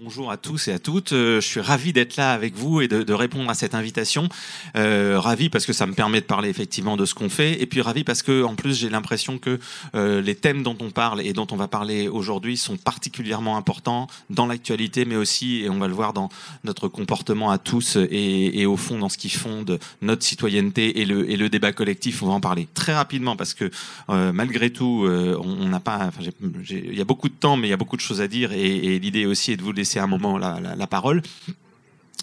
Bonjour à tous et à toutes. Euh, je suis ravi d'être là avec vous et de, de répondre à cette invitation. Euh, ravi parce que ça me permet de parler effectivement de ce qu'on fait, et puis ravi parce que en plus j'ai l'impression que euh, les thèmes dont on parle et dont on va parler aujourd'hui sont particulièrement importants dans l'actualité, mais aussi, et on va le voir dans notre comportement à tous et, et au fond dans ce qui fonde notre citoyenneté et le, et le débat collectif. On va en parler très rapidement parce que euh, malgré tout, euh, on n'a pas, il y a beaucoup de temps, mais il y a beaucoup de choses à dire, et, et l'idée aussi est de vous laisser c'est un moment la parole.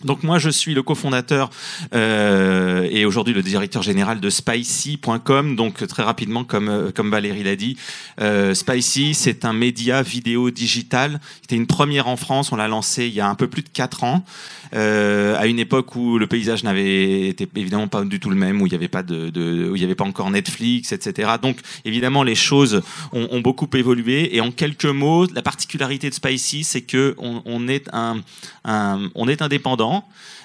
Donc moi je suis le cofondateur euh, et aujourd'hui le directeur général de Spicy.com. Donc très rapidement comme euh, Valérie l'a dit, euh, Spicy c'est un média vidéo digital. C'était une première en France. On l'a lancé il y a un peu plus de quatre ans, à une époque où le paysage n'avait évidemment pas du tout le même, où il n'y avait pas où il y avait pas encore Netflix, etc. Donc évidemment les choses ont, beaucoup évolué. Et en quelques mots, la particularité de Spicy c'est que on, on est un, un on est indépendant euh,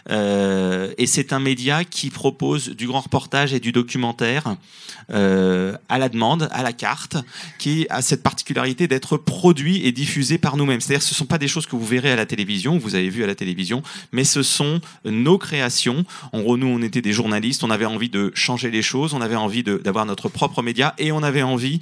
et c'est un média qui propose du grand reportage et du documentaire euh, à la demande, à la carte, qui a cette particularité d'être produit et diffusé par nous-mêmes. C'est-à-dire ce ne sont pas des choses que vous verrez à la télévision, vous avez vu à la télévision, mais ce sont nos créations. En gros, nous, on était des journalistes, on avait envie de changer les choses, on avait envie d'avoir notre propre média et on avait envie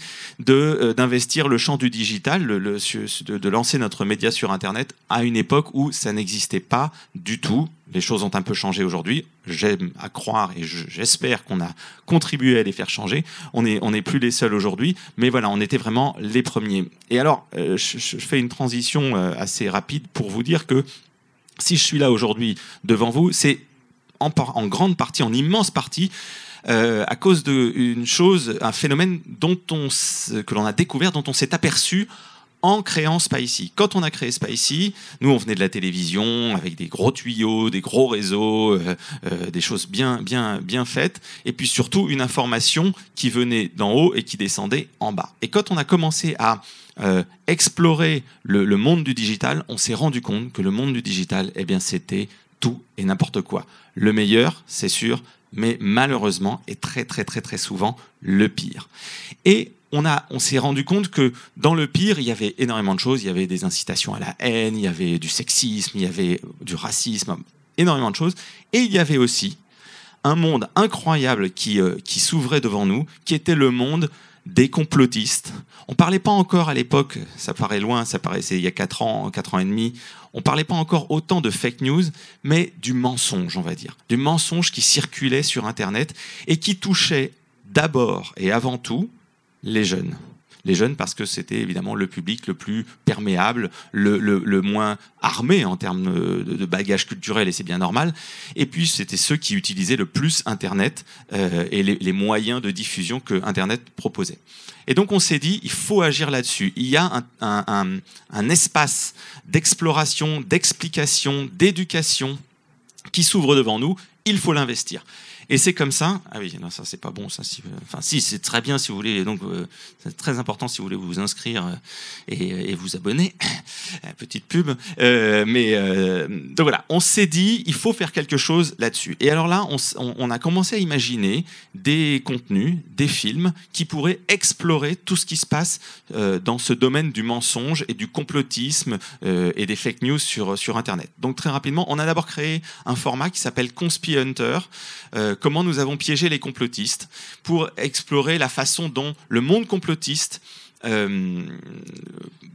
euh, d'investir le champ du digital, de lancer notre média sur Internet à une époque où ça n'existait pas du tout les choses ont un peu changé aujourd'hui. J'aime à croire et j'espère qu'on a contribué à les faire changer. On n'est plus les seuls aujourd'hui, mais voilà, on était vraiment les premiers. Et alors, euh, je, fais une transition euh, assez rapide pour vous dire que si je suis là aujourd'hui devant vous, c'est en, en, grande partie, en immense partie, euh, à cause d'une chose, un phénomène dont on, que l'on a découvert, dont on s'est aperçu en créant Spicy. Quand on a créé Spicy, nous on venait de la télévision avec des gros tuyaux, des gros réseaux, euh, euh, des choses bien bien bien faites, et puis surtout une information qui venait d'en haut et qui descendait en bas. Et quand on a commencé à euh, explorer le, le, monde du digital, on s'est rendu compte que le monde du digital, eh bien c'était tout et n'importe quoi. Le meilleur, c'est sûr, mais malheureusement et très très très très souvent le pire. Et on, a, on s'est rendu compte que dans le pire, il y avait énormément de choses. Il y avait des incitations à la haine, il y avait du sexisme, il y avait du racisme, énormément de choses. Et il y avait aussi un monde incroyable qui, euh, qui s'ouvrait devant nous, qui était le monde des complotistes. On parlait pas encore à l'époque, ça paraît loin, ça paraissait il y a 4 ans, 4 ans et demi, on parlait pas encore autant de fake news, mais du mensonge, on va dire. Du mensonge qui circulait sur Internet et qui touchait d'abord et avant tout les jeunes. Les jeunes parce que c'était évidemment le public le plus perméable, le, le, moins armé en termes de, de, bagage culturel, et c'est bien normal. Et puis c'était ceux qui utilisaient le plus Internet euh, et les, moyens de diffusion que Internet proposait. Et donc on s'est dit, il faut agir là-dessus. Il y a un, un espace d'exploration, d'explication, d'éducation qui s'ouvre devant nous, il faut l'investir. Et c'est comme ça. Ah oui, non, ça c'est pas bon. Ça, si, enfin, si, c'est très bien si vous voulez. Donc, euh, c'est très important si vous voulez vous inscrire euh, et, et, vous abonner. Petite pub. Euh, mais euh, donc voilà, on s'est dit, il faut faire quelque chose là-dessus. Et alors là, on, on, a commencé à imaginer des contenus, des films qui pourraient explorer tout ce qui se passe euh, dans ce domaine du mensonge et du complotisme euh, et des fake news sur sur Internet. Donc très rapidement, on a d'abord créé un format qui s'appelle Conspi Hunter comment nous avons piégé les complotistes pour explorer la façon dont le monde complotiste euh,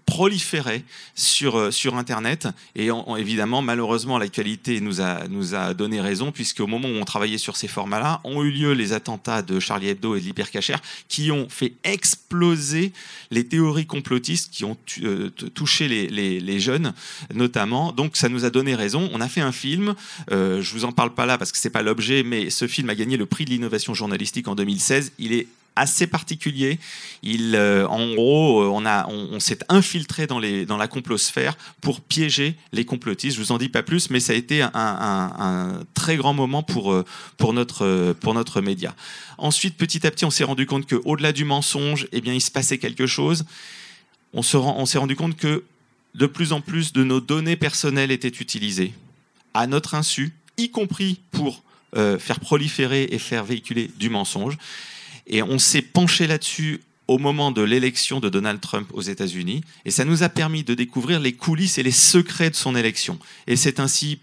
proliférait sur, euh, sur Internet. Et en, évidemment, malheureusement, l'actualité nous a, nous a donné raison, puisqu'au moment où on travaillait sur ces formats-là, ont eu lieu les attentats de Charlie Hebdo et de l'Hypercacher, qui ont fait exploser les théories complotistes qui ont euh, touché les, les, jeunes, notamment. Donc, ça nous a donné raison. On a fait un film. Je vous en parle pas là parce que c'est pas l'objet, mais ce film a gagné le prix de l'innovation journalistique en 2016. Il est assez particulier. Euh, en gros, euh, on, s'est infiltré dans, les, dans la complosphère pour piéger les complotistes. Je vous en dis pas plus, mais ça a été un, très grand moment pour, euh, pour, notre, média. Ensuite, petit à petit, on s'est rendu compte que au-delà du mensonge, eh bien, il se passait quelque chose. On, s'est rendu compte que de plus en plus de nos données personnelles étaient utilisées à notre insu, y compris pour faire proliférer et faire véhiculer du mensonge. Et on s'est penché là-dessus au moment de l'élection de Donald Trump aux États-Unis, et ça nous a permis de découvrir les coulisses et les secrets de son élection. Et c'est ainsi,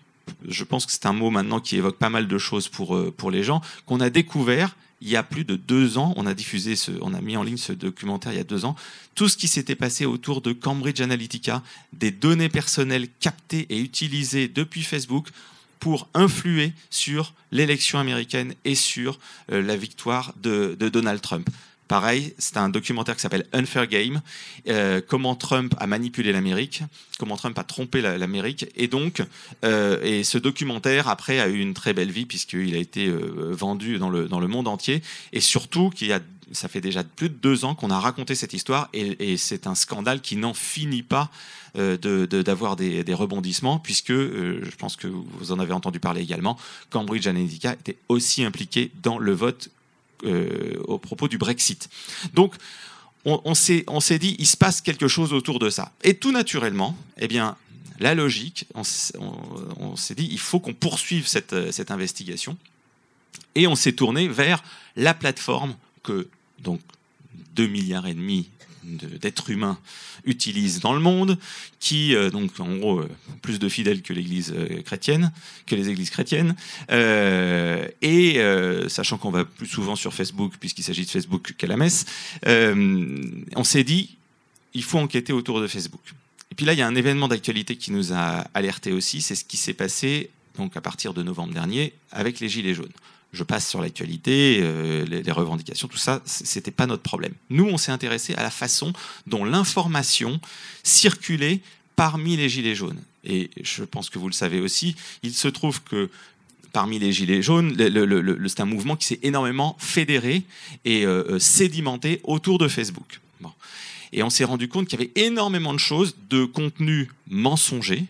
je pense que c'est un mot maintenant qui évoque pas mal de choses pour, euh, pour les gens, qu'on a découvert il y a plus de deux ans, on a diffusé, ce, on a mis en ligne ce documentaire il y a deux ans, tout ce qui s'était passé autour de Cambridge Analytica, des données personnelles captées et utilisées depuis Facebook pour influer sur l'élection américaine et sur euh, la victoire de, Donald Trump. Pareil, c'est un documentaire qui s'appelle Unfair Game, euh, comment Trump a manipulé l'Amérique, comment Trump a trompé l'Amérique, et donc, euh, et ce documentaire après a eu une très belle vie puisqu'il a été vendu dans le, dans le monde entier, et surtout qu'il y a ça fait déjà plus de deux ans qu'on a raconté cette histoire et, c'est un scandale qui n'en finit pas euh, d'avoir des, rebondissements, puisque euh, je pense que vous en avez entendu parler également, Cambridge Analytica était aussi impliqué dans le vote euh, au propos du Brexit. Donc, on, on s'est dit, il se passe quelque chose autour de ça. Et tout naturellement, eh bien, la logique, on, s'est dit, il faut qu'on poursuive cette, cette investigation. Et on s'est tourné vers la plateforme que donc 2 milliards et demi d'êtres humains utilisent dans le monde, qui euh, donc en gros euh, plus de fidèles que l'Église euh, chrétienne, que les églises chrétiennes, et sachant qu'on va plus souvent sur Facebook puisqu'il s'agit de Facebook qu'à la messe, on s'est dit il faut enquêter autour de Facebook. Et puis là, il y a un événement d'actualité qui nous a alerté aussi, c'est ce qui s'est passé donc à partir de novembre dernier avec les Gilets jaunes je passe sur l'actualité, euh, les, revendications, tout ça, c'était pas notre problème. Nous, on s'est intéressé à la façon dont l'information circulait parmi les gilets jaunes. Et je pense que vous le savez aussi, il se trouve que parmi les gilets jaunes, c'est un mouvement qui s'est énormément fédéré et euh, euh, sédimenté autour de Facebook. Et on s'est rendu compte qu'il y avait énormément de choses, de contenu mensonger,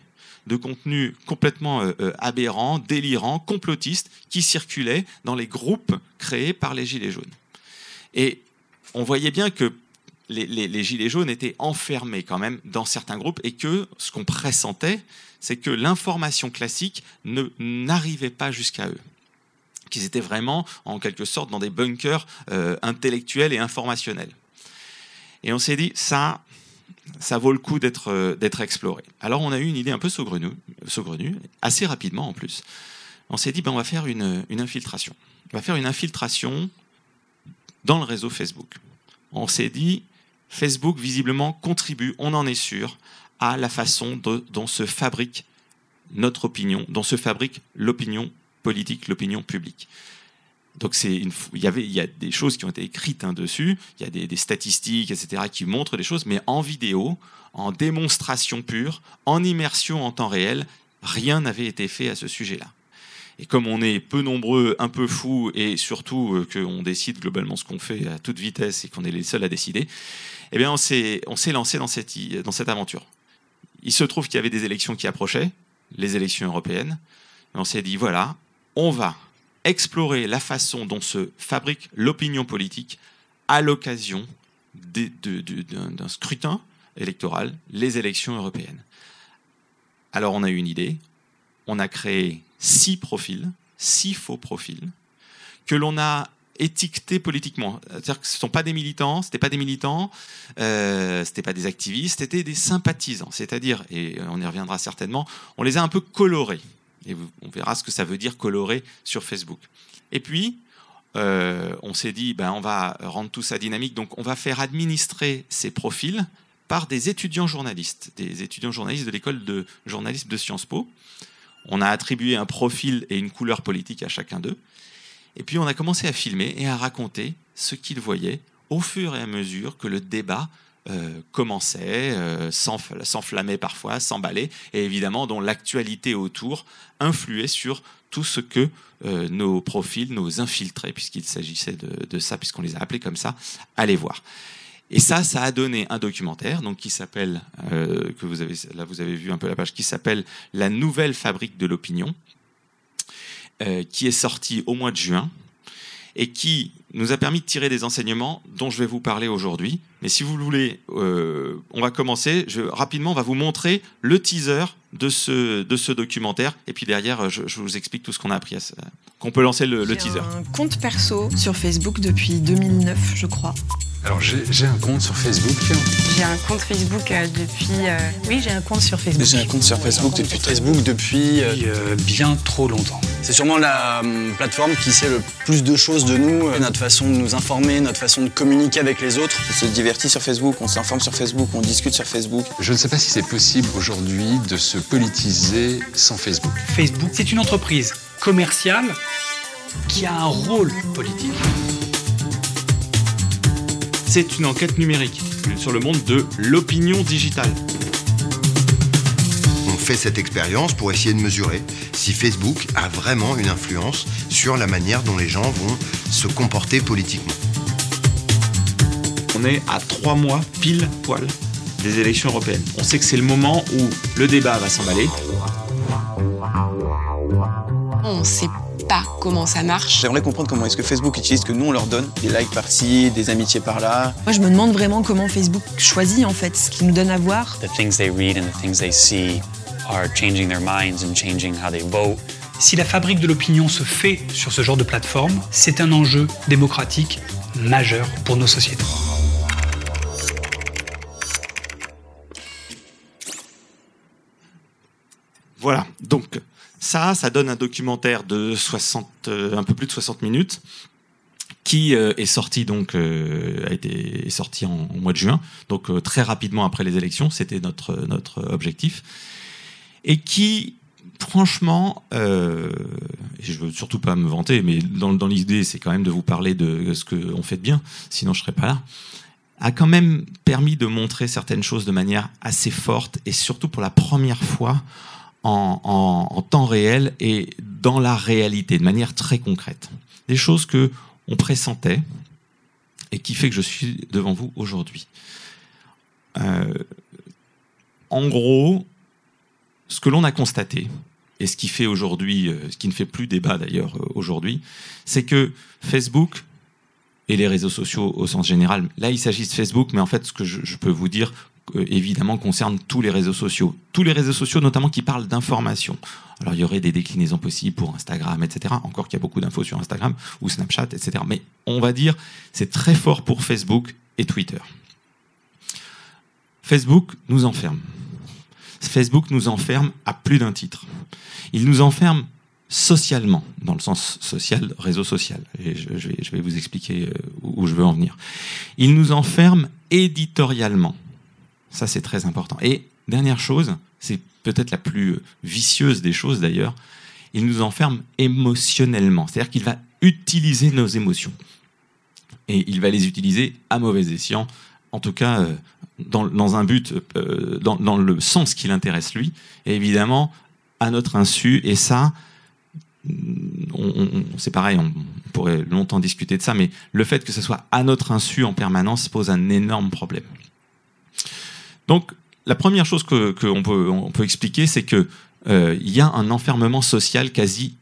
de contenu complètement euh, euh, aberrant, délirant, complotiste, qui circulait dans les groupes créés par les Gilets jaunes. Et on voyait bien que les, Gilets jaunes étaient enfermés quand même dans certains groupes et que ce qu'on pressentait, c'est que l'information classique n'arrivait pas jusqu'à eux qu'ils étaient vraiment, en quelque sorte, dans des bunkers euh, intellectuels et informationnels. Et on s'est dit, ça, ça vaut le coup euh, d'être exploré. Alors on a eu une idée un peu saugrenue, saugrenue assez rapidement en plus. On s'est dit, ben, on va faire une, infiltration. On va faire une infiltration dans le réseau Facebook. On s'est dit, Facebook visiblement contribue, on en est sûr, à la façon dont se fabrique notre opinion, dont se fabrique l'opinion politique, l'opinion publique. Donc c'est il y avait il y a des choses qui ont été écrites hein, dessus, il y a des, statistiques etc qui montrent des choses, mais en vidéo, en démonstration pure, en immersion en temps réel, rien n'avait été fait à ce sujet-là. Et comme on est peu nombreux, un peu fous, et surtout euh, qu'on décide globalement ce qu'on fait à toute vitesse et qu'on est les seuls à décider, eh bien on s'est lancé dans cette dans cette aventure. Il se trouve qu'il y avait des élections qui approchaient, les élections européennes. Et on s'est dit voilà, on va explorer la façon dont se fabrique l'opinion politique à l'occasion d'un scrutin électoral, les élections européennes. Alors on a eu une idée, on a créé six profils, six faux profils, que l'on a étiquetés politiquement. C'est-à-dire que ce ne sont pas des militants, ce n'étaient pas des militants, euh, ce n'étaient pas des activistes, c'était des sympathisants. C'est-à-dire, et on y reviendra certainement, on les a un peu colorés. Et on verra ce que ça veut dire colorer sur Facebook. Et puis, euh, on s'est dit, ben, on va rendre tout ça dynamique, donc on va faire administrer ces profils par des étudiants journalistes, des étudiants journalistes de l'école de journalisme de Sciences Po. On a attribué un profil et une couleur politique à chacun d'eux. Et puis on a commencé à filmer et à raconter ce qu'ils voyaient au fur et à mesure que le débat euh, commençait, euh, s'enflammait parfois, s'emballait, et évidemment dont l'actualité autour influait sur tout ce que euh, nos profils, nos infiltrés, puisqu'il s'agissait de, ça, puisqu'on les a appelés comme ça, allaient voir. Et ça, ça a donné un documentaire, donc qui s'appelle, que vous avez, là vous avez vu un peu la page, qui s'appelle La nouvelle fabrique de l'opinion, qui est sorti au mois de juin, et qui nous a permis de tirer des enseignements dont je vais vous parler aujourd'hui. Mais si vous le voulez, euh, on va commencer. Je, rapidement, on va vous montrer le teaser de ce, de ce documentaire. Et puis derrière, je, vous explique tout ce qu'on a appris, qu'on peut lancer le, le teaser. un compte perso sur Facebook depuis 2009, je crois. Alors j'ai un compte sur Facebook. J'ai un compte Facebook euh, depuis. Euh, oui, j'ai un compte sur Facebook. J'ai un compte sur Facebook depuis Facebook depuis euh, bien trop longtemps. C'est sûrement la hum, plateforme qui sait le plus de choses de nous, notre façon de nous informer, notre façon de communiquer avec les autres. On se divertit sur Facebook, on s'informe sur Facebook, on discute sur Facebook. Je ne sais pas si c'est possible aujourd'hui de se politiser sans Facebook. Facebook, c'est une entreprise commerciale qui a un rôle politique c'est une enquête numérique sur le monde de l'opinion digitale. On fait cette expérience pour essayer de mesurer si Facebook a vraiment une influence sur la manière dont les gens vont se comporter politiquement. On est à trois mois pile poil des élections européennes. On sait que c'est le moment où le débat va s'emballer. On sait comment ça marche. J'aimerais comprendre comment est-ce que Facebook utilise ce que nous on leur donne, des likes par-ci, des amitiés par-là. Moi je me demande vraiment comment Facebook choisit en fait ce qu'il nous donne à voir. Si la fabrique de l'opinion se fait sur ce genre de plateforme, c'est un enjeu démocratique majeur pour nos sociétés. Voilà, donc ça, ça donne un documentaire de 60, euh, un peu plus de 60 minutes qui euh, est sorti donc euh, a été sorti en, mois de juin, donc très rapidement après les élections, c'était notre notre objectif, et qui franchement, euh, je veux surtout pas me vanter, mais dans, dans l'idée c'est quand même de vous parler de ce qu'on fait de bien, sinon je serais pas là, a quand même permis de montrer certaines choses de manière assez forte et surtout pour la première fois en, temps réel et dans la réalité, de manière très concrète. Des choses que on pressentait et qui fait que je suis devant vous aujourd'hui. Euh, en gros, ce que l'on a constaté, et ce qui fait aujourd'hui, euh, ce qui ne fait plus débat d'ailleurs euh, aujourd'hui, c'est que Facebook et les réseaux sociaux au sens général, là il s'agit de Facebook, mais en fait ce que je peux vous dire évidemment concerne tous les réseaux sociaux. Tous les réseaux sociaux, notamment qui parlent d'information. Alors il y aurait des déclinaisons possibles pour Instagram, etc. Encore qu'il y a beaucoup d'infos sur Instagram ou Snapchat, etc. Mais on va dire c'est très fort pour Facebook et Twitter. Facebook nous enferme. Facebook nous enferme à plus d'un titre. Il nous enferme socialement, dans le sens social, réseau social. Et je, vais, je vais vous expliquer euh, où je veux en venir. Il nous enferme éditorialement. Ça, c'est très important. Et dernière chose, c'est peut-être la plus vicieuse des choses d'ailleurs, il nous enferme émotionnellement. C'est-à-dire qu'il va utiliser nos émotions. Et il va les utiliser à mauvais escient, en tout cas euh, dans, un but, euh, dans, le sens qui l'intéresse lui, et évidemment à notre insu. Et ça, c'est pareil, on pourrait longtemps discuter de ça, mais le fait que ce soit à notre insu en permanence pose un énorme problème. Donc, la première chose qu'on peut, peut expliquer, c'est qu'il euh, y a un enfermement social quasi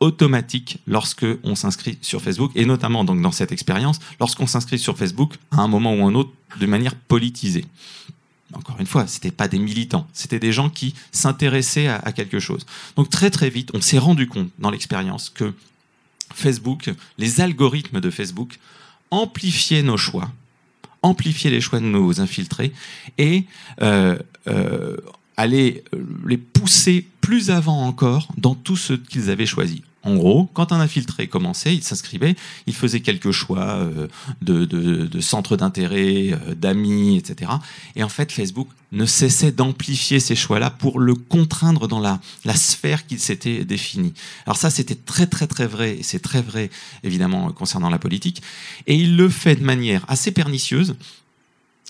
automatique lorsque on s'inscrit sur Facebook et notamment donc dans cette expérience lorsqu'on s'inscrit sur Facebook à un moment ou un autre de manière politisée. Encore une fois, c'était pas des militants, c'était des gens qui s'intéressaient à, quelque chose. Donc très très vite, on s'est rendu compte dans l'expérience que Facebook, les algorithmes de Facebook amplifiaient nos choix amplifier les choix de nos infiltrés et euh, euh, aller les pousser plus avant encore dans tout ce qu'ils avaient choisi. En gros, quand un infiltré commençait, il s'inscrivait, il faisait quelques choix euh, de, de, de centres d'intérêt, euh, d'amis, etc. Et en fait, Facebook ne cessait d'amplifier ces choix-là pour le contraindre dans la, la sphère qu'il s'était définie. Alors ça, c'était très très très vrai, et c'est très vrai évidemment concernant la politique. Et il le fait de manière assez pernicieuse,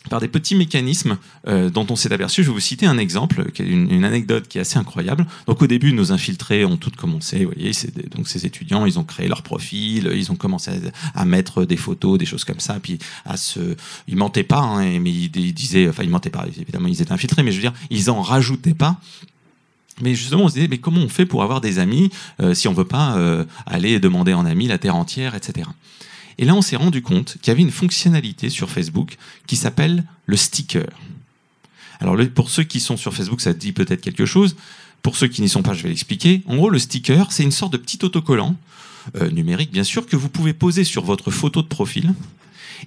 par des petits mécanismes euh, dont on s'est aperçu. Je vais vous citer un exemple, une, anecdote qui est assez incroyable. Donc au début, nos infiltrés ont tout commencé. Vous voyez, donc ces étudiants, ils ont créé leur profil, ils ont commencé à, mettre des photos, des choses comme ça, puis à se, ils mentaient pas, hein, mais ils, disaient, enfin ils mentaient pas. Évidemment, ils étaient infiltrés, mais je veux dire, ils en rajoutaient pas. Mais justement, on se disait, mais comment on fait pour avoir des amis euh, si on veut pas euh, aller demander en ami la terre entière, etc. Et là, on s'est rendu compte qu'il y avait une fonctionnalité sur Facebook qui s'appelle le sticker. Alors, pour ceux qui sont sur Facebook, ça dit peut-être quelque chose. Pour ceux qui n'y sont pas, je vais l'expliquer. En gros, le sticker, c'est une sorte de petit autocollant, euh, numérique bien sûr, que vous pouvez poser sur votre photo de profil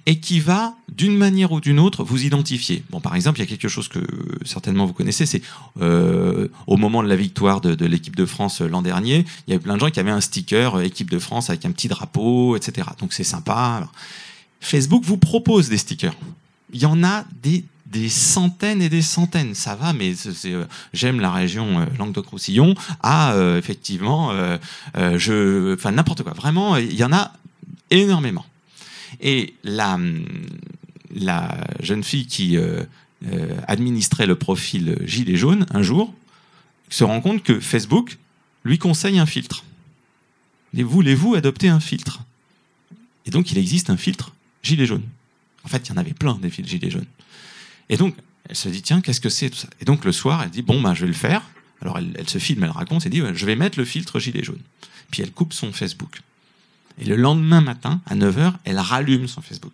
et qui va, d'une manière ou d'une autre, vous identifier. Bon, par exemple, il y a quelque chose que certainement vous connaissez, c'est euh, au moment de la victoire de, de l'équipe de France euh, l'an dernier, il y avait plein de gens qui avaient un sticker euh, équipe de France avec un petit drapeau, etc. Donc c'est sympa. Facebook vous propose des stickers. Il y en a des des centaines et des centaines. Ça va, mais euh, j'aime la région euh, Languedoc-Roussillon. Ah, euh, effectivement, euh, euh, je, enfin n'importe quoi. Vraiment, il y en a énormément. Et la, la jeune fille qui euh, euh, administrait le profil Gilet jaune, un jour, se rend compte que Facebook lui conseille un filtre. Voulez-vous adopter un filtre? Et donc, il existe un filtre Gilet jaune. En fait, il y en avait plein des filtres Gilet jaune. Et donc, elle se dit, tiens, qu'est-ce que c'est Et donc, le soir, elle dit, bon, ben, je vais le faire. Alors, elle, elle se filme, elle raconte, elle dit, je vais mettre le filtre gilet jaune. Puis, elle coupe son Facebook. Et le lendemain matin, à 9h, elle rallume son Facebook.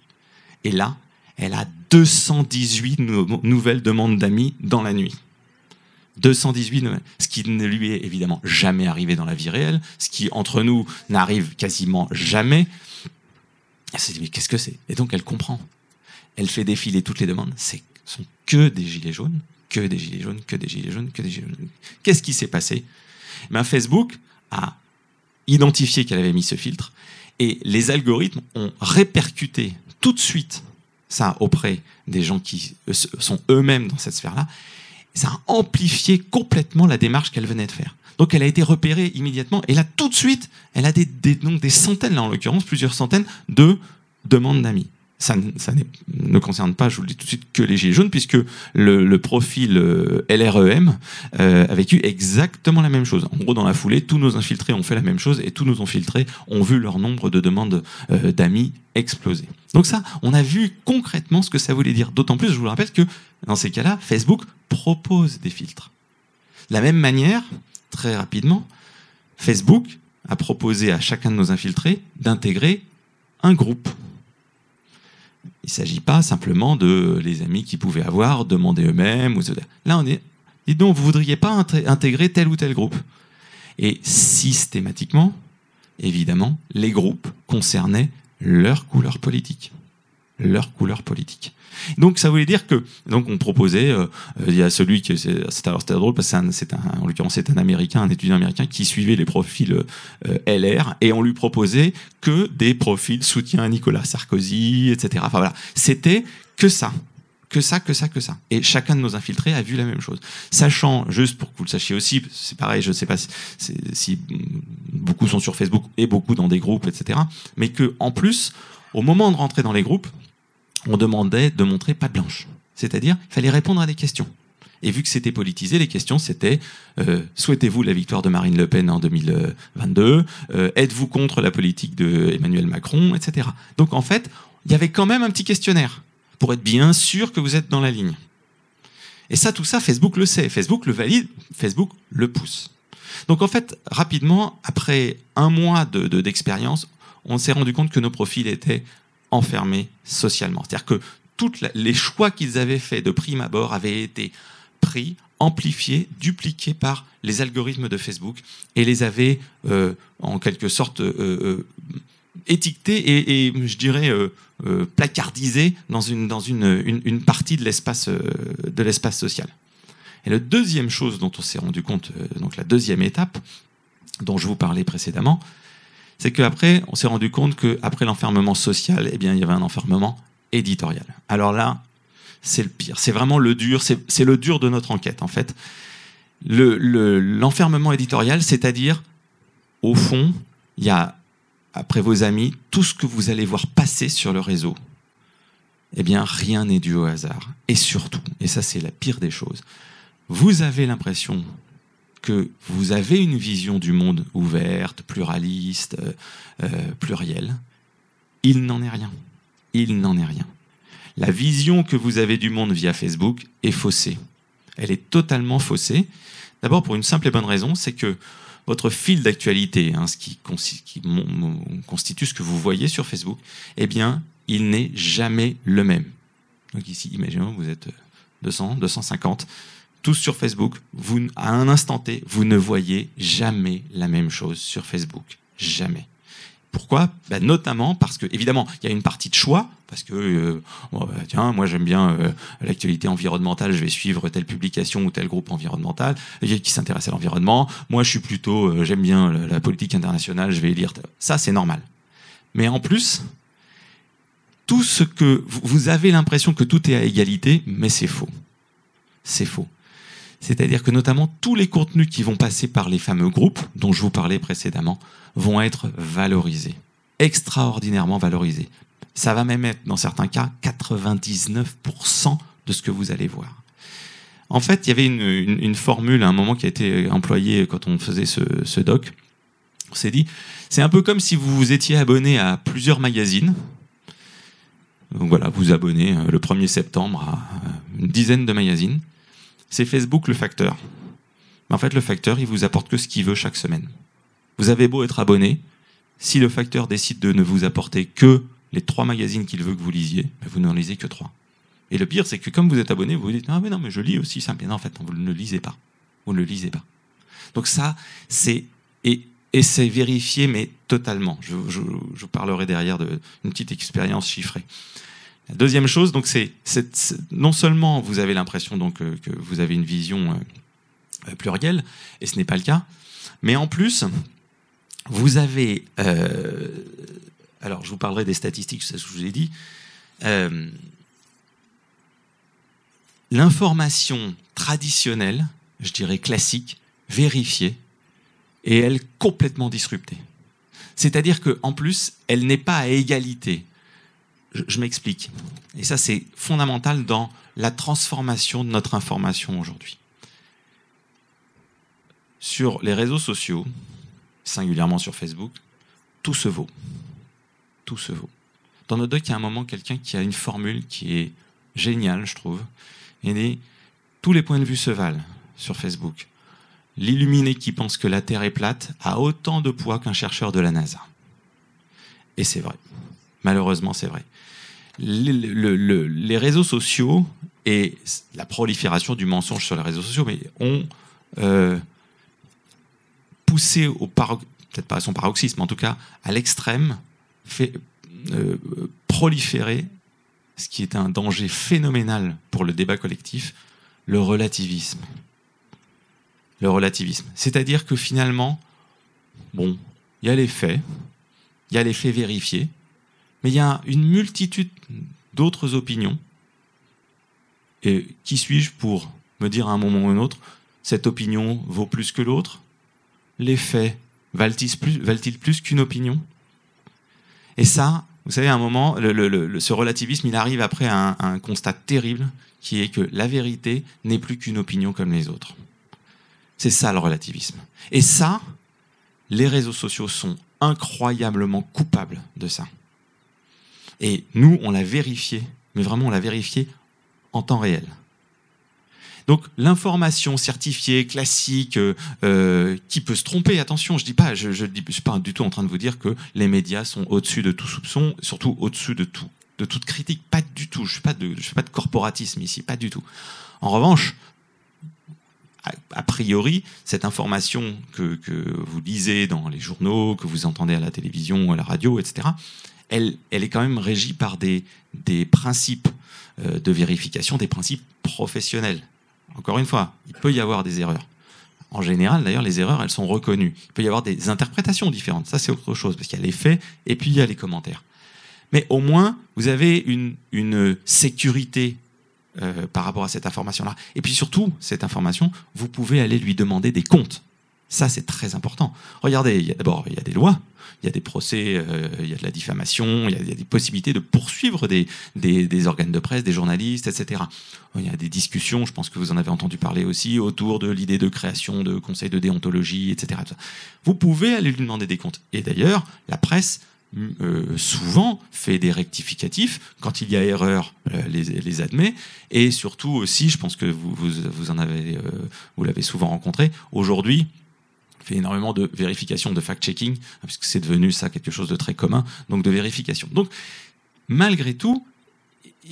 Et là, elle a 218 nou- nouvelles demandes d'amis dans la nuit. 218 nouvelles. Ce qui ne lui est évidemment jamais arrivé dans la vie réelle, ce qui, entre nous, n'arrive quasiment jamais. Elle se dit, mais qu'est-ce que c'est? Et donc, elle comprend. Elle fait défiler toutes les demandes. C'est sont que des gilets jaunes, que des gilets jaunes, que des gilets jaunes, que des gilets jaunes. Qu'est-ce qui s'est passé? Ben, Facebook a identifié qu'elle avait mis ce filtre et les algorithmes ont répercuté tout de suite ça auprès des gens qui euh, sont eux-mêmes dans cette sphère-là. Ça a amplifié complètement la démarche qu'elle venait de faire. Donc elle a été repérée immédiatement et là tout de suite, elle a des, des, donc des centaines, là en l'occurrence plusieurs centaines de demandes d'amis ça, ne concerne pas, je vous le dis tout de suite, que les Gilets jaunes, puisque le, profil LREM a vécu exactement la même chose. En gros, dans la foulée, tous nos infiltrés ont fait la même chose et tous nos infiltrés ont vu leur nombre de demandes euh, d'amis exploser. Donc ça, on a vu concrètement ce que ça voulait dire. D'autant plus, je vous le rappelle, que dans ces cas-là, Facebook propose des filtres. De la même manière, très rapidement, Facebook a proposé à chacun de nos infiltrés d'intégrer un groupe. Il ne s'agit pas simplement de les amis qu'ils pouvaient avoir, demander eux-mêmes. Ou... Là, on est. Dis donc, vous ne voudriez pas intégrer tel ou tel groupe Et systématiquement, évidemment, les groupes concernaient leur couleur politique. Leur couleur politique. Donc ça voulait dire que donc on proposait euh, il y a celui qui c'est alors c'était drôle parce que c'est un, un, en l'occurrence c'est un américain un étudiant américain qui suivait les profils euh, LR et on lui proposait que des profils soutien à Nicolas Sarkozy etc enfin voilà c'était que ça que ça, que ça, que ça. Et chacun de nos infiltrés a vu la même chose. Sachant, juste pour que vous le sachiez aussi, c'est pareil, je ne sais pas si, si, beaucoup sont sur Facebook et beaucoup dans des groupes, etc. Mais que en plus, au moment de rentrer dans les groupes, on demandait de montrer pas blanche. C'est-à-dire, il fallait répondre à des questions. Et vu que c'était politisé, les questions c'était euh, souhaitez-vous la victoire de Marine Le Pen en 2022 euh, Êtes-vous contre la politique de Emmanuel Macron, etc. Donc en fait, il y avait quand même un petit questionnaire pour être bien sûr que vous êtes dans la ligne. Et ça, tout ça, Facebook le sait, Facebook le valide, Facebook le pousse. Donc en fait, rapidement, après un mois de, de, d'expérience, on s'est rendu compte que nos profils étaient enfermés socialement. C'est-à-dire que tous les choix qu'ils avaient faits de prime abord avaient été pris, amplifiés, dupliqués par les algorithmes de Facebook et les avaient euh, en quelque sorte euh, euh, étiquetés et, je dirais placardisés dans une, dans une, une partie de l'espace de l'espace social. Et la deuxième chose dont on s'est rendu compte, donc la deuxième étape dont je vous parlais précédemment, c'est qu'après, on s'est rendu compte qu'après l'enfermement social, eh bien, il y avait un enfermement éditorial. Alors là, c'est le pire. C'est vraiment le dur. C'est le dur de notre enquête, en fait. L'enfermement le, éditorial, c'est-à-dire, au fond, il y a, après vos amis, tout ce que vous allez voir passer sur le réseau. Eh bien, rien n'est dû au hasard. Et surtout, et ça c'est la pire des choses, vous avez l'impression que vous avez une vision du monde ouverte, pluraliste, euh, euh, plurielle. Il n'en est rien. Il n'en est rien. La vision que vous avez du monde via Facebook est faussée. Elle est totalement faussée. D'abord pour une simple et bonne raison, c'est que votre fil d'actualité, hein, ce qui, qui constitue ce que vous voyez sur Facebook, eh bien, il n'est jamais le même. Donc ici, imaginons, vous êtes 200, 250 tous sur Facebook, vous, à un instant T, vous ne voyez jamais la même chose sur Facebook. Jamais. Pourquoi? Ben, Notamment parce que, évidemment, il y a une partie de choix, parce que, euh, bon, bah, tiens, moi j'aime bien euh, l'actualité environnementale, je vais suivre telle publication ou tel groupe environnemental qui s'intéresse à l'environnement. Moi, je suis plutôt, euh, j'aime bien la, la politique internationale, je vais lire. Ça, c'est normal. Mais en plus, tout ce que vous avez l'impression que tout est à égalité, mais c'est faux. C'est faux. C'est-à-dire que notamment tous les contenus qui vont passer par les fameux groupes dont je vous parlais précédemment vont être valorisés, extraordinairement valorisés. Ça va même être, dans certains cas, 99% de ce que vous allez voir. En fait, il y avait une, formule à un moment qui a été employée quand on faisait ce, doc. On s'est dit, c'est un peu comme si vous vous étiez abonné à plusieurs magazines. Donc voilà, vous abonnez euh, le 1er septembre à euh, une dizaine de magazines c'est Facebook le facteur. Mais en fait, le facteur, il vous apporte que ce qu'il veut chaque semaine. Vous avez beau être abonné, si le facteur décide de ne vous apporter que les trois magazines qu'il veut que vous lisiez, ben, vous n'en lisez que trois. Et le pire, c'est que comme vous êtes abonné, vous vous dites ah mais non mais je lis aussi ça. Mais non, en fait, vous ne le lisez pas. Vous ne le lisez pas. Donc ça, c'est et, c'est vérifié, mais totalement. Je, je, je parlerai derrière d'une petite expérience chiffrée. Deuxième chose, donc, c'est non seulement vous avez l'impression euh, que vous avez une vision euh, plurielle, et ce n'est pas le cas, mais en plus, vous avez, euh, alors je vous parlerai des statistiques, c'est ce que je vous ai dit, l'information traditionnelle, je dirais classique, vérifiée, et elle complètement disruptée. C'est-à-dire qu'en plus, elle n'est pas à égalité je, m'explique. Et ça, c'est fondamental dans la transformation de notre information aujourd'hui. Sur les réseaux sociaux, singulièrement sur Facebook, tout se vaut. Tout se vaut. Dans notre doc, il y a un moment quelqu'un qui a une formule qui est géniale, je trouve. Il dit tous les points de vue se valent sur Facebook. L'illuminé qui pense que la Terre est plate a autant de poids qu'un chercheur de la NASA. Et c'est vrai. Malheureusement, c'est vrai. les réseaux sociaux et la prolifération du mensonge sur les réseaux sociaux ont euh, poussé au peut-être pas à son paroxysme, en tout cas à l'extrême, fait euh, proliférer ce qui est un danger phénoménal pour le débat collectif, le relativisme. Le relativisme. C'est-à-dire que finalement, bon, il y a les faits, il y a les faits vérifiés, mais il y a une multitude d'autres opinions. Et qui suis-je pour me dire à un moment ou un autre, cette opinion vaut plus que l'autre? Les faits valent-ils plus, qu'une opinion? Et ça, vous savez, à un moment, ce relativisme, il arrive après un, un constat terrible, qui est que la vérité n'est plus qu'une opinion comme les autres. C'est ça le relativisme. Et ça, les réseaux sociaux sont incroyablement coupables de ça. Et nous, on l'a vérifié, mais vraiment, on l'a vérifié en temps réel. Donc l'information certifiée, classique, euh, euh, qui peut se tromper, attention, je dis pas, je, je suis pas du tout en train de vous dire que les médias sont au-dessus de tout soupçon, surtout au-dessus de tout, de toute critique, pas du tout. Je je fais pas de corporatisme ici, pas du tout. En revanche, a, priori, cette information que vous lisez dans les journaux, que vous entendez à la télévision, à la radio, etc., elle, est quand même régie par des, des principes euh, de vérification, des principes professionnels. Encore une fois, il peut y avoir des erreurs. En général, d'ailleurs, les erreurs, elles sont reconnues. Il peut y avoir des interprétations différentes. Ça, c'est autre chose, parce qu'il y a les faits et puis il y a les commentaires. Mais au moins, vous avez une, une sécurité euh, par rapport à cette information-là. Et puis surtout, cette information, vous pouvez aller lui demander des comptes. Ça, c'est très important. Regardez, d'abord, il y a des lois, il y a des procès, euh, il y a de la diffamation, il y a, des possibilités de poursuivre des, des, organes de presse, des journalistes, etc. Il y a des discussions, je pense que vous en avez entendu parler aussi, autour de l'idée de création de conseils de déontologie, etc. Vous pouvez aller lui demander des comptes. Et d'ailleurs, la presse euh, souvent fait des rectificatifs quand il y a erreur euh, les, les, admet et surtout aussi je pense que vous, vous, vous en avez vous l'avez souvent rencontré aujourd'hui fait énormément de vérification, de fact-checking, puisque c'est devenu ça quelque chose de très commun, donc de vérification. Donc, malgré tout,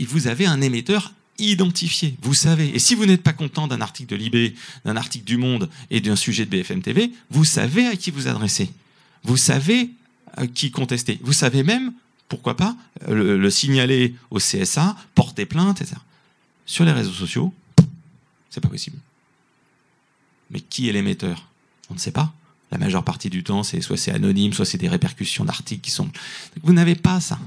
vous avez un émetteur identifié, vous savez. Et si vous n'êtes pas content d'un article de Libé, d'un article du Monde et d'un sujet de BFM TV, vous savez à qui vous adressez. Vous savez euh, qui contester. Vous savez même, pourquoi pas, le, le signaler au CSA, porter plainte, etc. Sur les réseaux sociaux, c'est pas possible. Mais qui est l'émetteur? On ne sait pas. La majeure partie du temps, c'est soit c'est anonyme, soit c'est des répercussions d'articles qui sont. Vous n'avez pas ça.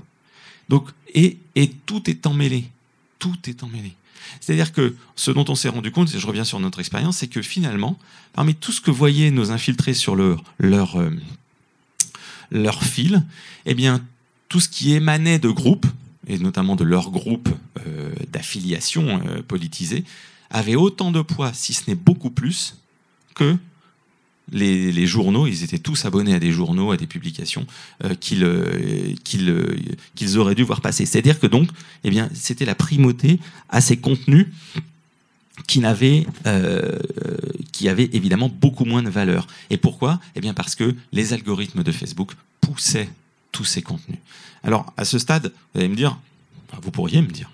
Donc et, tout est emmêlé. Tout est emmêlé. C'est-à-dire que ce dont on s'est rendu compte, et je reviens sur notre expérience, c'est que finalement, parmi tout ce que voyaient nos infiltrés sur leur leur euh, leur fil, eh bien tout ce qui émanait de groupes et notamment de leur groupe euh, d'affiliation euh, politisée, avait autant de poids, si ce n'est beaucoup plus, que les, journaux, ils étaient tous abonnés à des journaux, à des publications euh, qu'ils euh, euh, qu'ils auraient dû voir passer. C'est-à-dire que donc, eh bien, c'était la primauté à ces contenus qui n'avaient, qui avaient évidemment beaucoup moins de valeur. Et pourquoi? Eh bien, parce que les algorithmes de Facebook poussaient tous ces contenus. Alors, à ce stade, vous allez me dire, vous pourriez me dire,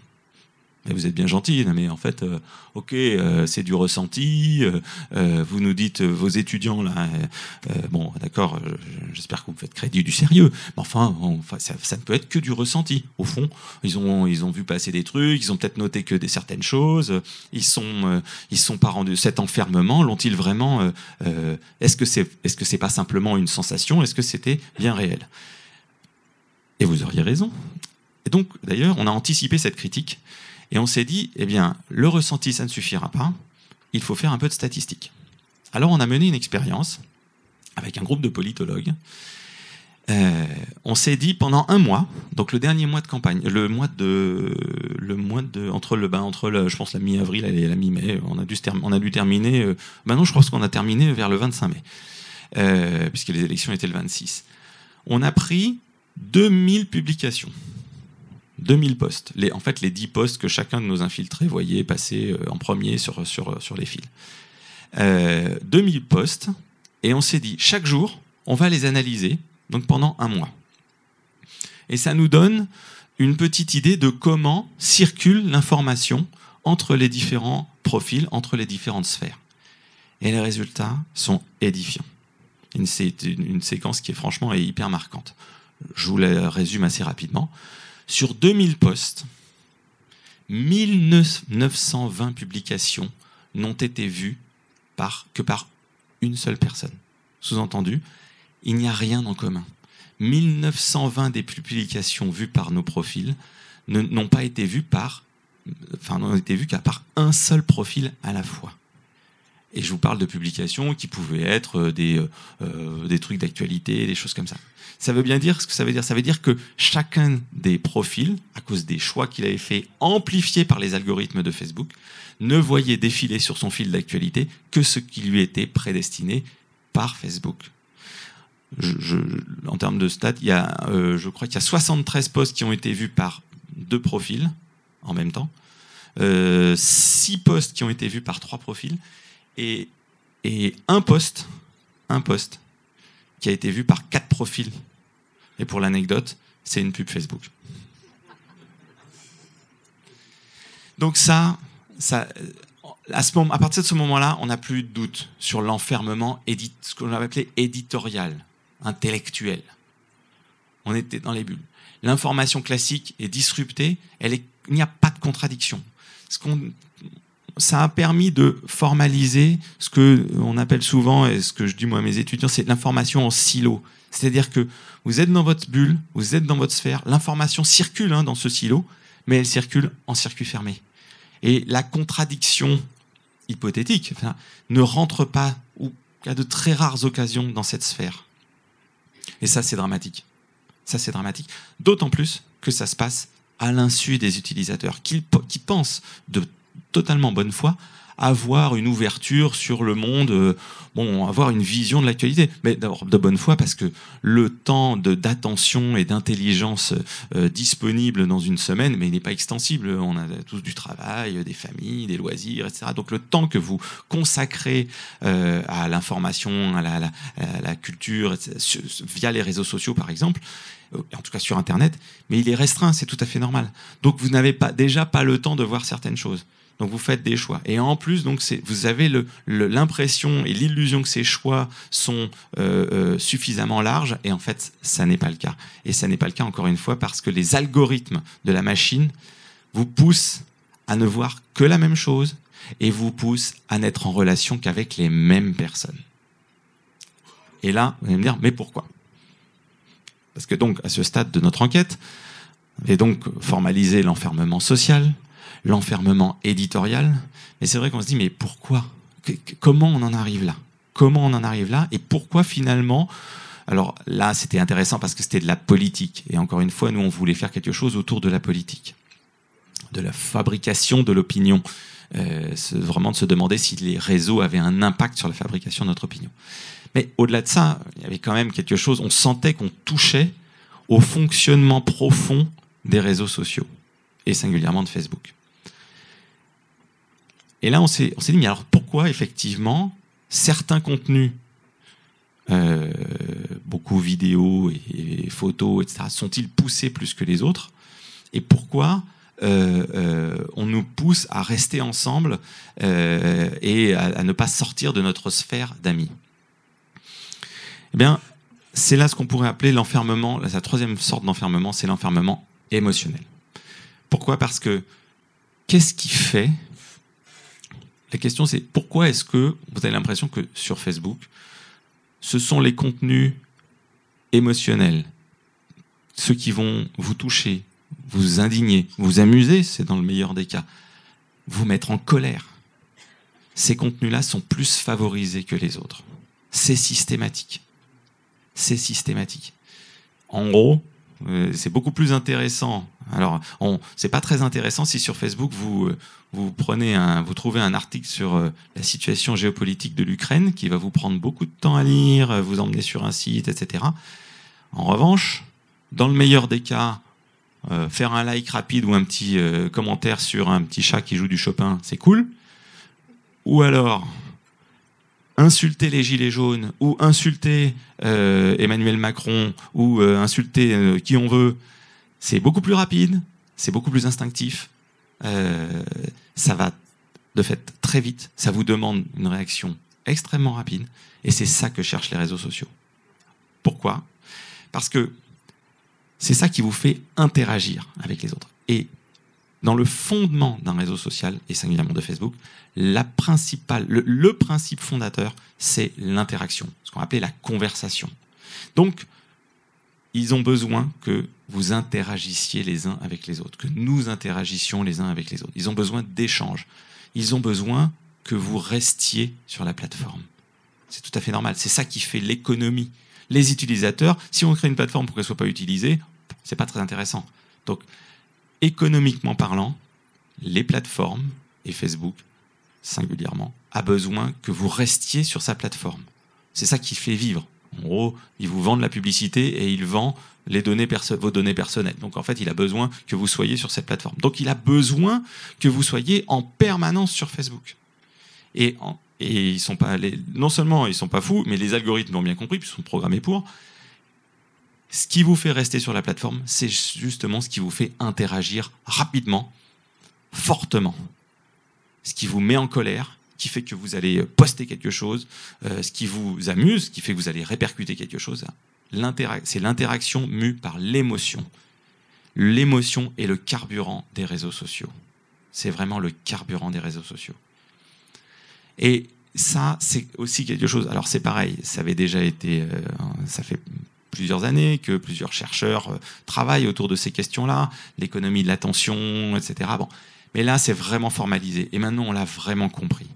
mais vous êtes bien gentil, mais en fait, euh, ok, euh, c'est du ressenti. Euh, euh vous nous dites euh, vos étudiants là, bon, d'accord. J'espère que vous me faites crédit du sérieux. Mais enfin, enfin ça, ça, ne peut être que du ressenti. Au fond, ils ont ils ont vu passer des trucs, ils ont peut-être noté que des certaines choses. Ils sont ils sont pas rendus. Cet enfermement l'ont-ils vraiment Est-ce que c'est est-ce que c'est pas simplement une sensation Est-ce que c'était bien réel? Et vous auriez raison. Et donc, d'ailleurs, on a anticipé cette critique et on s'est dit, eh bien, le ressenti, ça ne suffira pas, il faut faire un peu de statistiques. Alors on a mené une expérience avec un groupe de politologues. Euh, on s'est dit pendant un mois, donc le dernier mois de campagne, le mois de, le mois de entre le, ben, entre le, je pense la mi-avril et la mi-mai, on a dû on a dû terminer. Euh, maintenant, je pense qu'on a terminé vers le 25 mai, euh, puisque les élections étaient le 26. On a pris 2000 publications 2000 postes. En fait, les 10 postes que chacun de nos infiltrés voyait passer euh, en premier sur, les fils. Euh, 2000 postes, et on s'est dit, chaque jour, on va les analyser, donc pendant un mois. Et ça nous donne une petite idée de comment circule l'information entre les différents profils, entre les différentes sphères. Et les résultats sont édifiants. C'est une, séquence qui est franchement hyper marquante. Je vous la résume assez rapidement. Sur 2000 postes, 1920 publications n'ont été vues par, que par une seule personne. Sous-entendu, il n'y a rien en commun. 1920 des publications vues par nos profils n'ont pas été vues par, enfin, n'ont été vues qu'à part un seul profil à la fois. Et je vous parle de publications qui pouvaient être euh, des, euh, des trucs d'actualité, des choses comme ça. Ça veut bien dire ce que ça veut dire. Ça veut dire que chacun des profils, à cause des choix qu'il avait fait, amplifiés par les algorithmes de Facebook, ne voyait défiler sur son fil d'actualité que ce qui lui était prédestiné par Facebook. En termes de stats, il y a, euh, je crois qu'il y a 73 posts qui ont été vus par deux profils en même temps, euh, 6 posts qui ont été vus par trois profils, et, un poste, un poste qui a été vu par quatre profils. Et pour l'anecdote, c'est une pub Facebook. Donc ça, à, partir de ce moment-là, on n'a plus de doute sur l'enfermement, ce qu'on avait appelé éditorial, intellectuel. On était dans les bulles. L'information classique est disruptée, il n'y a pas de contradiction. Ce qu'on ça a permis de formaliser ce que on appelle souvent, et ce que je dis moi à mes étudiants, c'est l'information en silo. C'est-à-dire que vous êtes dans votre bulle, vous êtes dans votre sphère, l'information circule hein, dans ce silo, mais elle circule en circuit fermé. Et la contradiction hypothétique ne rentre pas, ou à de très rares occasions, dans cette sphère. Et ça, c'est dramatique. Ça, c'est dramatique. D'autant plus que ça se passe à l'insu des utilisateurs, qui, qui pensent de totalement bonne foi, avoir une ouverture sur le monde, euh, bon, avoir une vision de l'actualité, mais d'abord de bonne foi parce que le temps d'attention et d'intelligence euh, disponible dans une semaine, mais il n'est pas extensible. On a tous du travail, des familles, des loisirs, etc. Donc le temps que vous consacrez euh, à l'information, à la, culture, etc., via les réseaux sociaux par exemple, en tout cas sur Internet, mais il est restreint, c'est tout à fait normal. Donc vous n'avez pas déjà pas le temps de voir certaines choses Donc vous faites des choix. Et en plus, vous avez l'impression et l'illusion que ces choix sont euh, euh, suffisamment larges. Et en fait, ça n'est pas le cas. Et ça n'est pas le cas encore une fois parce que les algorithmes de la machine vous poussent à ne voir que la même chose et vous poussent à n'être en relation qu'avec les mêmes personnes. Et là, vous allez me dire, mais pourquoi? Parce que donc, à ce stade de notre enquête, et donc formaliser l'enfermement social, l'enfermement éditorial. Mais c'est vrai qu'on se dit, mais pourquoi? Comment on en arrive là? Comment on en arrive là? Et pourquoi finalement? Alors là, c'était intéressant parce que c'était de la politique. Et encore une fois, nous, on voulait faire quelque chose autour de la politique, de la fabrication de l'opinion. Euh, vraiment de se demander si les réseaux avaient un impact sur la fabrication de notre opinion. Mais au-delà de ça, il y avait quand même quelque chose, on sentait qu'on touchait au fonctionnement profond des réseaux sociaux, et singulièrement de Facebook. Et là, on s'est dit, mais alors pourquoi effectivement certains contenus, euh, beaucoup vidéos et, photos, etc., sont-ils poussés plus que les autres? Et pourquoi euh, euh, on nous pousse à rester ensemble et à, ne pas sortir de notre sphère d'amis? Eh bien, c'est là ce qu'on pourrait appeler l'enfermement, la troisième sorte d'enfermement, c'est l'enfermement émotionnel. Pourquoi? Parce que qu'est-ce qui fait la question, c'est pourquoi est-ce que vous avez l'impression que sur Facebook, ce sont les contenus émotionnels, ceux qui vont vous toucher, vous indigner, vous amuser, c'est dans le meilleur des cas, vous mettre en colère? Ces contenus-là sont plus favorisés que les autres. C'est systématique. C'est systématique. En gros, euh, c'est beaucoup plus intéressant. Alors, c'est pas très intéressant si sur Facebook vous euh, trouvez un article sur euh, la situation géopolitique de l'Ukraine qui va vous prendre beaucoup de temps à lire, vous emmener sur un site, etc. En revanche, dans le meilleur des cas, faire un like rapide ou un petit commentaire sur un petit chat qui joue du Chopin, c'est cool. Ou alors, insulter les gilets jaunes ou insulter euh, Emmanuel Macron ou euh, insulter euh, qui on veut, c'est beaucoup plus rapide, c'est beaucoup plus instinctif. ça va de fait très vite. Ça vous demande une réaction extrêmement rapide. Et c'est ça que cherchent les réseaux sociaux. Pourquoi? Parce que c'est ça qui vous fait interagir avec les autres. Et dans le fondement d'un réseau social, et singulièrement de Facebook, la principale, le, principe fondateur, c'est l'interaction, ce qu'on appelle la conversation. Donc, ils ont besoin que vous interagissiez les uns avec les autres, que nous interagissions les uns avec les autres. Ils ont besoin d'échanges. Ils ont besoin que vous restiez sur la plateforme. C'est tout à fait normal. C'est ça qui fait l'économie. Les utilisateurs, si on crée une plateforme pour qu'elle soit pas utilisée, c'est pas très intéressant. Donc, économiquement parlant, les plateformes et Facebook singulièrement a besoin que vous restiez sur sa plateforme. C'est ça qui fait vivre. En gros, il vous vend de la publicité et il vend vos données personnelles. Donc en fait, il a besoin que vous soyez sur cette plateforme. Donc il a besoin que vous soyez en permanence sur Facebook. Et, ils non seulement ils sont pas fous, mais les algorithmes l'ont bien compris, puisqu'ils sont programmés pour. Ce qui vous fait rester sur la plateforme, c'est justement ce qui vous fait interagir rapidement, fortement. Ce qui vous met en colère, qui fait que vous allez poster quelque chose, euh, ce qui vous amuse, qui fait que vous allez répercuter quelque chose. C'est l'interaction mue par l'émotion. L'émotion est le carburant des réseaux sociaux. C'est vraiment le carburant des réseaux sociaux. Et ça, c'est aussi quelque chose. Alors c'est pareil, ça avait déjà été, euh, ça fait plusieurs années, que plusieurs chercheurs euh, travaillent autour de ces questions-là, l'économie de l'attention, etc. Mais là, c'est vraiment formalisé. Et maintenant, on l'a vraiment compris.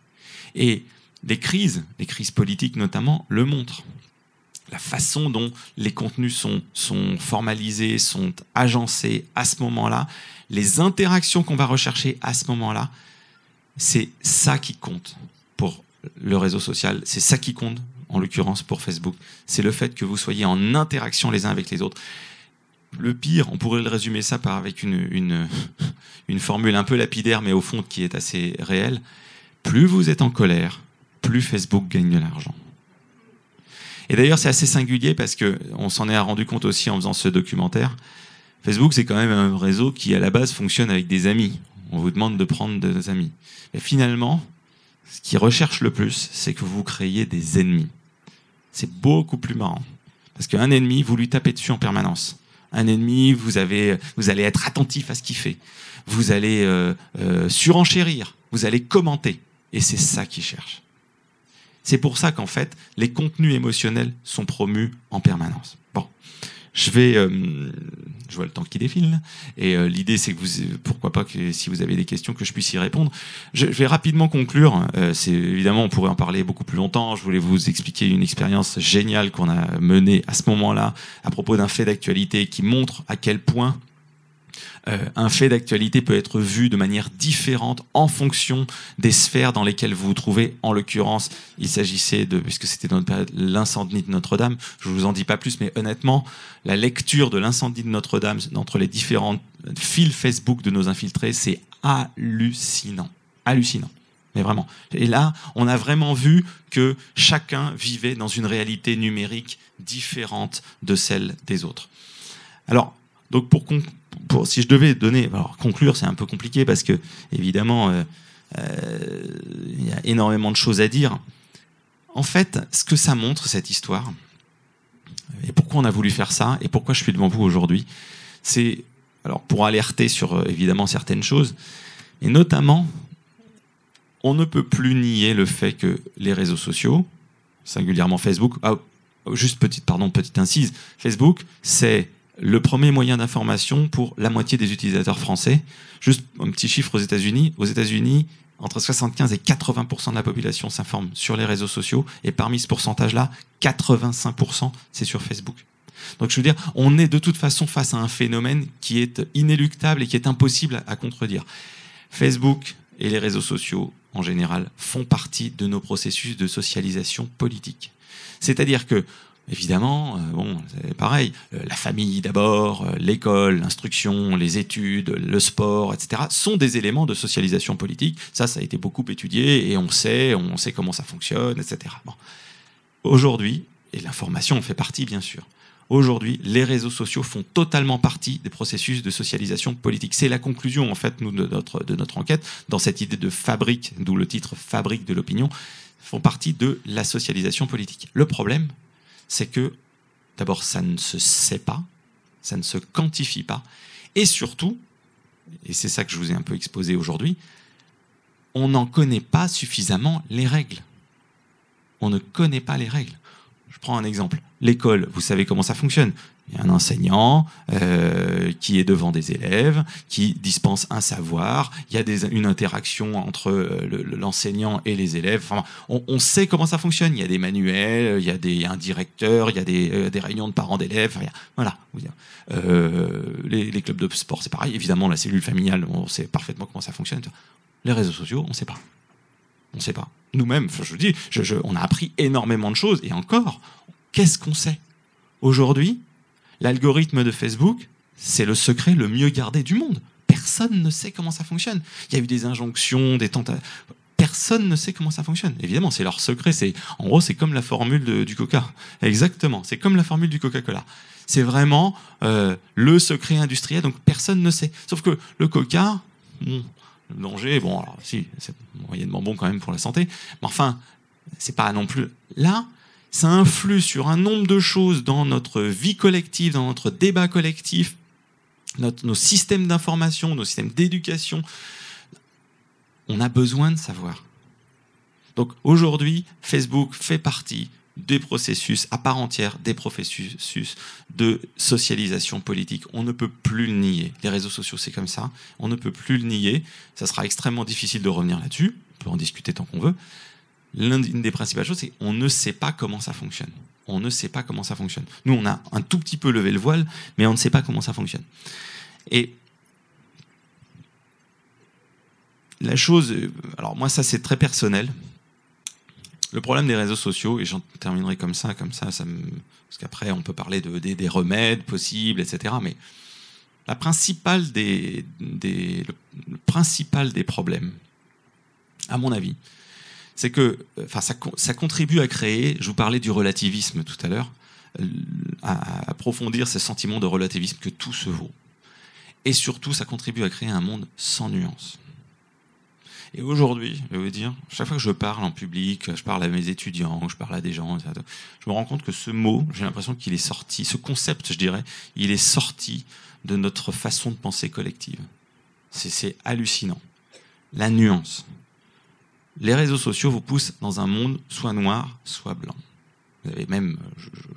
Et les crises, les crises politiques notamment, le montrent. La façon dont les contenus sont, sont formalisés, sont agencés à ce moment-là, les interactions qu'on va rechercher à ce moment-là, c'est ça qui compte pour le réseau social, c'est ça qui compte en l'occurrence pour Facebook, c'est le fait que vous soyez en interaction les uns avec les autres. Le pire, on pourrait le résumer ça avec une, une, une formule un peu lapidaire, mais au fond qui est assez réelle. Plus vous êtes en colère, plus Facebook gagne de l'argent. Et d'ailleurs, c'est assez singulier parce que on s'en est rendu compte aussi en faisant ce documentaire. Facebook, c'est quand même un réseau qui, à la base, fonctionne avec des amis. on vous demande de prendre des amis. Mais finalement, ce qu'ils recherchent le plus, c'est que vous créiez des ennemis. C'est beaucoup plus marrant. Parce qu'un ennemi, vous lui tapez dessus en permanence. Un ennemi, vous, avez, vous allez être attentif à ce qu'il fait. Vous allez euh, euh, surenchérir. Vous allez commenter. Et c'est ça qu'ils cherchent. C'est pour ça qu'en fait, les contenus émotionnels sont promus en permanence. Bon, je vais, euh, je vois le temps qui défile, et euh, l'idée c'est que vous, pourquoi pas que si vous avez des questions que je puisse y répondre. Je, vais rapidement conclure. Euh, c'est évidemment on pourrait en parler beaucoup plus longtemps. Je voulais vous expliquer une expérience géniale qu'on a menée à ce moment-là à propos d'un fait d'actualité qui montre à quel point un fait d'actualité peut être vu de manière différente en fonction des sphères dans lesquelles vous vous trouvez. En l'occurrence, il s'agissait de, puisque c'était dans l'incendie de Notre-Dame, je vous en dis pas plus, mais honnêtement, la lecture de l'incendie de Notre-Dame entre les différents fils Facebook de nos infiltrés, c'est hallucinant. Hallucinant. Mais vraiment. Et là, on a vraiment vu que chacun vivait dans une réalité numérique différente de celle des autres. Alors, donc pour, si je devais donner, alors conclure, c'est un peu compliqué parce que évidemment, euh, euh, il y a énormément de choses à dire. En fait, ce que ça montre cette histoire, et pourquoi on a voulu faire ça, et pourquoi je suis devant vous aujourd'hui, c'est alors pour alerter sur euh, évidemment certaines choses, et notamment, on ne peut plus nier le fait que les réseaux sociaux, singulièrement Facebook, ah, juste petite pardon petite incise, Facebook, c'est le premier moyen d'information pour la moitié des utilisateurs français. Juste un petit chiffre aux États-Unis. Aux États-Unis, entre 75 et 80 de la population s'informe sur les réseaux sociaux. Et parmi ce pourcentage-là, 85 c'est sur Facebook. Donc je veux dire, on est de toute façon face à un phénomène qui est inéluctable et qui est impossible à contredire. Facebook et les réseaux sociaux, en général, font partie de nos processus de socialisation politique. C'est-à-dire que Évidemment, euh, bon, c'est pareil. Euh, la famille d'abord, euh, l'école, l'instruction, les études, le sport, etc. sont des éléments de socialisation politique. Ça, ça a été beaucoup étudié et on sait, on sait comment ça fonctionne, etc. Aujourd'hui, et l'information en fait partie, bien sûr. Aujourd'hui, les réseaux sociaux font totalement partie des processus de socialisation politique. C'est la conclusion, en fait, nous, de notre, de notre enquête, dans cette idée de fabrique, d'où le titre Fabrique de l'opinion, font partie de la socialisation politique. Le problème, c'est que d'abord ça ne se sait pas, ça ne se quantifie pas, et surtout, et c'est ça que je vous ai un peu exposé aujourd'hui, on n'en connaît pas suffisamment les règles. On ne connaît pas les règles. Prends un exemple. L'école, vous savez comment ça fonctionne. Il y a un enseignant euh, qui est devant des élèves, qui dispense un savoir. Il y a une interaction entre euh, l'enseignant et les élèves. Enfin, on, sait comment ça fonctionne. Il y a des manuels, il y a, un directeur, il y a des, euh, réunions de parents d'élèves. voilà. Les, clubs de sport, c'est pareil. Évidemment, la cellule familiale, on sait parfaitement comment ça fonctionne. Les réseaux sociaux, on ne sait pas. On ne sait pas. Nous-mêmes, je vous dis, je, on a appris énormément de choses. Et encore, qu'est-ce qu'on sait? Aujourd'hui, L'algorithme de Facebook, c'est le secret le mieux gardé du monde. Personne ne sait comment ça fonctionne. Il y a eu des injonctions, des tentatives. Personne ne sait comment ça fonctionne. Évidemment, c'est leur secret. C'est en gros, c'est comme la formule du Coca. Exactement, c'est comme la formule du Coca-Cola. C'est vraiment euh, le secret industriel. Donc personne ne sait. Sauf que le Coca, le danger, bon, alors si, c'est moyennement bon quand même pour la santé. Mais enfin, c'est pas non plus là ça influe sur un nombre de choses dans notre vie collective, dans notre débat collectif, nos systèmes d'information, nos systèmes d'éducation. On a besoin de savoir. Donc aujourd'hui, Facebook fait partie des processus à part entière, des processus de socialisation politique. On ne peut plus le nier. Les réseaux sociaux, c'est comme ça. On ne peut plus le nier. Ça sera extrêmement difficile de revenir là-dessus. On peut en discuter tant qu'on veut l'une des principales choses, c'est qu'on ne sait pas comment ça fonctionne. On ne sait pas comment ça fonctionne. Nous, on a un tout petit peu levé le voile, mais on ne sait pas comment ça fonctionne. Et la chose, alors moi, ça c'est très personnel. Le problème des réseaux sociaux, et j'en terminerai comme ça, comme ça, ça me... parce qu'après on peut parler de, des, remèdes possibles, etc. Mais la principale des, des, le principal des problèmes, à mon avis, c'est que ça, ça, contribue à créer, je vous parlais du relativisme tout à l'heure, à, approfondir ce sentiment de relativisme que tout se vaut. et surtout, ça contribue à créer un monde sans nuances. Et aujourd'hui, je vais vous dire, chaque fois que je parle en public, je parle à mes étudiants, je parle à des gens, je me rends compte que ce mot, j'ai l'impression qu'il est sorti, ce concept, je dirais, il est sorti de notre façon de penser collective. C'est hallucinant. La nuance. Les réseaux sociaux vous poussent dans un monde soit noir, soit blanc. Avez même,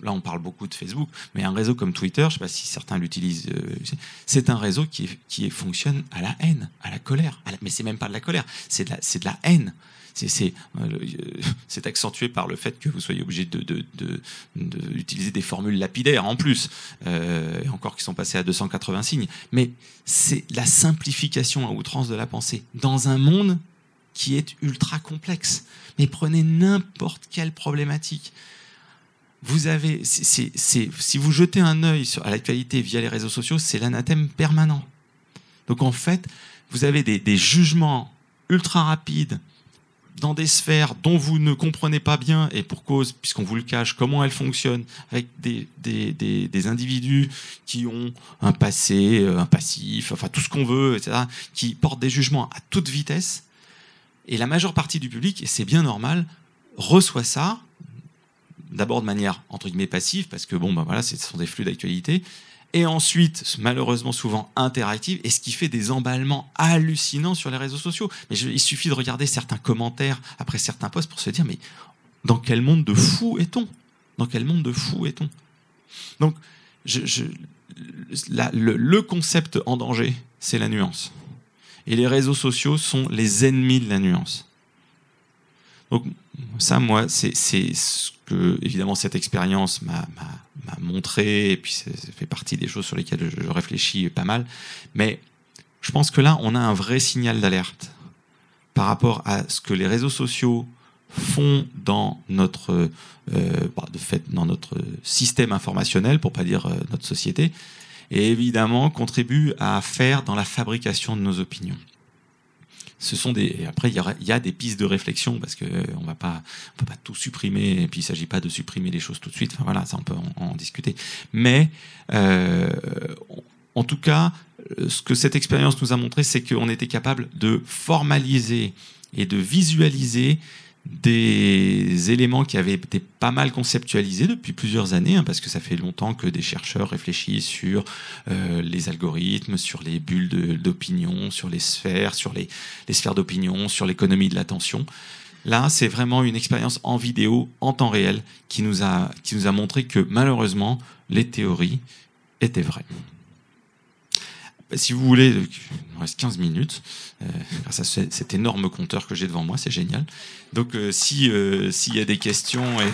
là on parle beaucoup de Facebook, mais un réseau comme Twitter, je ne sais pas si certains l'utilisent, euh, c'est un réseau qui, qui fonctionne à la haine, à la colère. Mais ce mais c'est même pas de la colère, c'est de la, de la haine. C'est euh, accentué par le fait que vous soyez obligé d'utiliser de, de, des formules lapidaires en plus, euh, encore qui sont passées à 280 signes. Mais c'est la simplification à outrance de la pensée dans un monde qui est ultra complexe. Mais prenez n'importe quelle problématique vous avez, si vous jetez un œil à l'actualité via les réseaux sociaux, c'est l'anathème permanent. Donc en fait, vous avez des, jugements ultra rapides dans des sphères dont vous ne comprenez pas bien, et pour cause, puisqu'on vous le cache, comment elles fonctionnent, avec des, des, individus qui ont un passé, un passif, enfin tout ce qu'on veut, etc., qui portent des jugements à toute vitesse. Et la majeure partie du public, et c'est bien normal, reçoit ça, d'abord de manière entre guillemets passive, parce que bon, ben voilà, ce sont des flux d'actualité, et ensuite, malheureusement souvent interactive, et ce qui fait des emballements hallucinants sur les réseaux sociaux. Il suffit de regarder certains commentaires après certains posts pour se dire, mais dans quel monde de fou est-on? Dans quel monde de fou est-on? Donc, je, le concept en danger, c'est la nuance. Et les réseaux sociaux sont les ennemis de la nuance. Donc ça, moi, c'est ce que, évidemment, cette expérience m'a montré, et puis ça fait partie des choses sur lesquelles je, réfléchis pas mal. Mais je pense que là, on a un vrai signal d'alerte par rapport à ce que les réseaux sociaux font dans notre, euh, bah, de fait, dans notre système informationnel, pour pas dire euh, notre société, et évidemment contribuent à faire dans la fabrication de nos opinions ce sont des. après, il y, a des pistes de réflexion parce que euh, on va pas, on peut pas tout supprimer. Et puis, il s'agit pas de supprimer les choses tout de suite. Enfin voilà, ça on peut en, discuter. Mais euh, en tout cas, ce que cette expérience nous a montré, c'est qu'on était capable de formaliser et de visualiser des éléments qui avaient été pas mal conceptualisés depuis plusieurs années, hein, parce que ça fait longtemps que des chercheurs réfléchissent sur euh, les algorithmes, sur les bulles d'opinion, sur les sphères, sur les, sphères d'opinion, sur l'économie de l'attention. Là, c'est vraiment une expérience en vidéo, en temps réel, qui nous a, qui nous a montré que malheureusement, les théories étaient vraies si vous voulez, il me reste 15 minutes, euh, grâce à cet énorme compteur que j'ai devant moi, c'est génial. Donc, euh, si euh, s'il y a des questions et